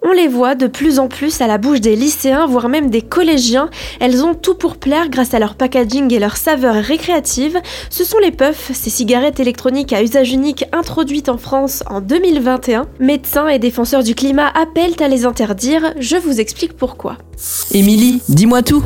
On les voit de plus en plus à la bouche des lycéens, voire même des collégiens. Elles ont tout pour plaire grâce à leur packaging et leur saveur récréative. Ce sont les puffs, ces cigarettes électroniques à usage unique introduites en France en 2021. Médecins et défenseurs du climat appellent à les interdire. Je vous explique pourquoi. Émilie, dis-moi tout.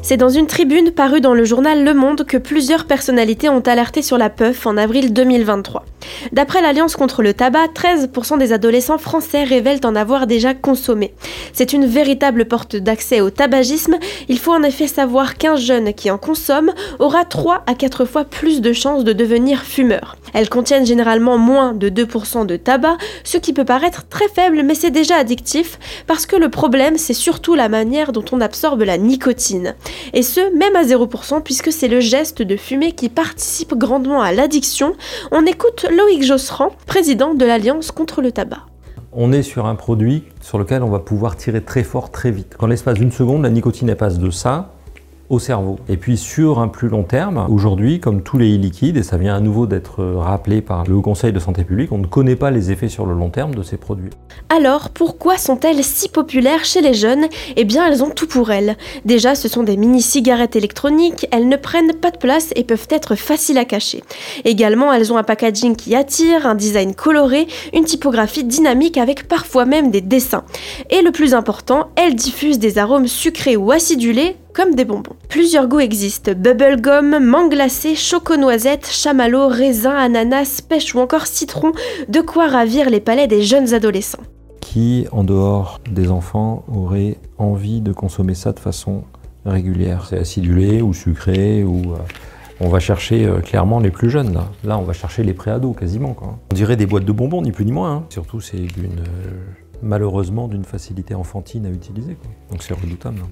C'est dans une tribune parue dans le journal Le Monde que plusieurs personnalités ont alerté sur la puff en avril 2023. D'après l'Alliance contre le tabac, 13% des adolescents français révèlent en avoir déjà consommé. C'est une véritable porte d'accès au tabagisme. Il faut en effet savoir qu'un jeune qui en consomme aura 3 à 4 fois plus de chances de devenir fumeur. Elles contiennent généralement moins de 2% de tabac, ce qui peut paraître très faible mais c'est déjà addictif parce que le problème c'est surtout la manière dont on absorbe la nicotine. Et ce, même à 0%, puisque c'est le geste de fumer qui participe grandement à l'addiction. On écoute Loïc Josserand, président de l'Alliance contre le tabac. On est sur un produit sur lequel on va pouvoir tirer très fort très vite. Quand l'espace d'une seconde, la nicotine passe de ça au cerveau. Et puis sur un plus long terme, aujourd'hui, comme tous les liquides, et ça vient à nouveau d'être rappelé par le Conseil de santé publique, on ne connaît pas les effets sur le long terme de ces produits. Alors, pourquoi sont-elles si populaires chez les jeunes? Eh bien, elles ont tout pour elles. Déjà, ce sont des mini-cigarettes électroniques, elles ne prennent pas de place et peuvent être faciles à cacher. Également, elles ont un packaging qui attire, un design coloré, une typographie dynamique avec parfois même des dessins. Et le plus important, elles diffusent des arômes sucrés ou acidulés comme des bonbons. Plusieurs goûts existent bubblegum, mangue glacée, choco-noisette, chamallow, raisin, ananas, pêche ou encore citron, de quoi ravir les palais des jeunes adolescents. Qui, en dehors des enfants, aurait envie de consommer ça de façon régulière? C'est acidulé ou sucré ou. Euh, on va chercher euh, clairement les plus jeunes là. Là, on va chercher les préados quasiment. Quoi. On dirait des boîtes de bonbons, ni plus ni moins. Hein. Surtout, c'est d'une euh, malheureusement d'une facilité enfantine à utiliser. Donc c'est redoutable. Hein.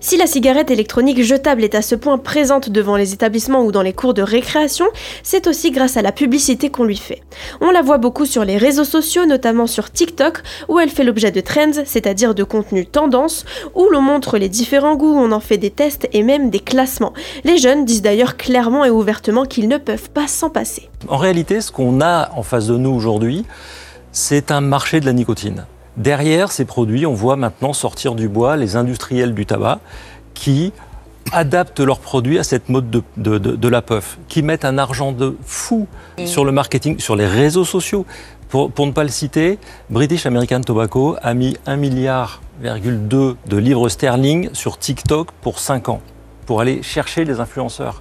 Si la cigarette électronique jetable est à ce point présente devant les établissements ou dans les cours de récréation, c'est aussi grâce à la publicité qu'on lui fait. On la voit beaucoup sur les réseaux sociaux, notamment sur TikTok, où elle fait l'objet de trends, c'est-à-dire de contenus tendance, où l'on montre les différents goûts, on en fait des tests et même des classements. Les jeunes disent d'ailleurs clairement et ouvertement qu'ils ne peuvent pas s'en passer. En réalité, ce qu'on a en face de nous aujourd'hui, c'est un marché de la nicotine. Derrière ces produits, on voit maintenant sortir du bois les industriels du tabac qui adaptent leurs produits à cette mode de, la puff, qui mettent un argent de fou sur le marketing, sur les réseaux sociaux. Pour, ne pas le citer, British American Tobacco a mis 1,2 milliard de livres sterling sur TikTok pour 5 ans, pour aller chercher les influenceurs.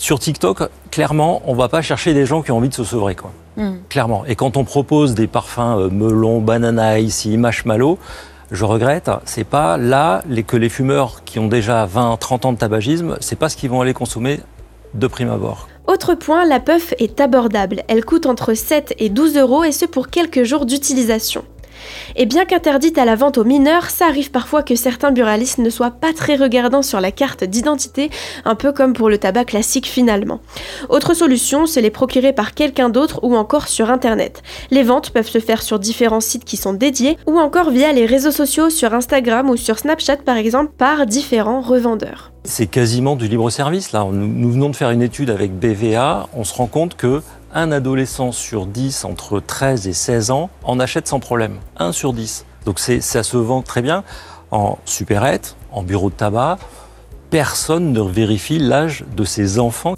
Sur TikTok, clairement, on ne va pas chercher des gens qui ont envie de se sevrer. Quoi. Mm. Clairement. Et quand on propose des parfums euh, melon, banana ici, marshmallow, je regrette, c'est pas là que les fumeurs qui ont déjà 20, 30 ans de tabagisme, c'est pas ce qu'ils vont aller consommer de prime abord. Autre point, la puff est abordable. Elle coûte entre 7 et 12 euros et ce pour quelques jours d'utilisation. Et bien qu'interdite à la vente aux mineurs, ça arrive parfois que certains buralistes ne soient pas très regardants sur la carte d'identité, un peu comme pour le tabac classique finalement. Autre solution, c'est les procurer par quelqu'un d'autre ou encore sur internet. Les ventes peuvent se faire sur différents sites qui sont dédiés ou encore via les réseaux sociaux sur Instagram ou sur Snapchat par exemple par différents revendeurs. C'est quasiment du libre service là. Nous venons de faire une étude avec BVA, on se rend compte que un adolescent sur 10 entre 13 et 16 ans en achète sans problème. 1 sur 10. Donc ça se vend très bien en supérette, en bureau de tabac. Personne ne vérifie l'âge de ses enfants.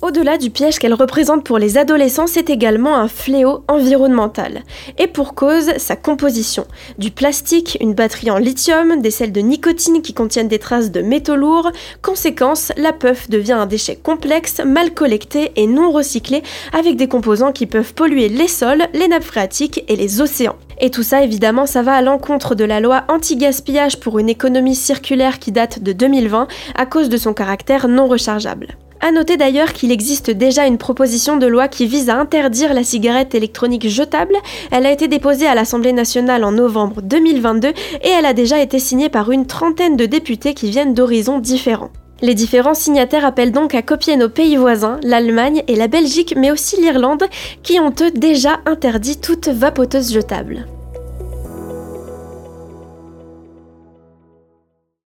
Au-delà du piège qu'elle représente pour les adolescents, c'est également un fléau environnemental. Et pour cause, sa composition. Du plastique, une batterie en lithium, des sels de nicotine qui contiennent des traces de métaux lourds. Conséquence, la puff devient un déchet complexe, mal collecté et non recyclé, avec des composants qui peuvent polluer les sols, les nappes phréatiques et les océans. Et tout ça, évidemment, ça va à l'encontre de la loi anti-gaspillage pour une économie circulaire qui date de 2020 à cause de son caractère non rechargeable. A noter d'ailleurs qu'il existe déjà une proposition de loi qui vise à interdire la cigarette électronique jetable. Elle a été déposée à l'Assemblée nationale en novembre 2022 et elle a déjà été signée par une trentaine de députés qui viennent d'horizons différents. Les différents signataires appellent donc à copier nos pays voisins, l'Allemagne et la Belgique, mais aussi l'Irlande, qui ont eux déjà interdit toute vapoteuse jetable.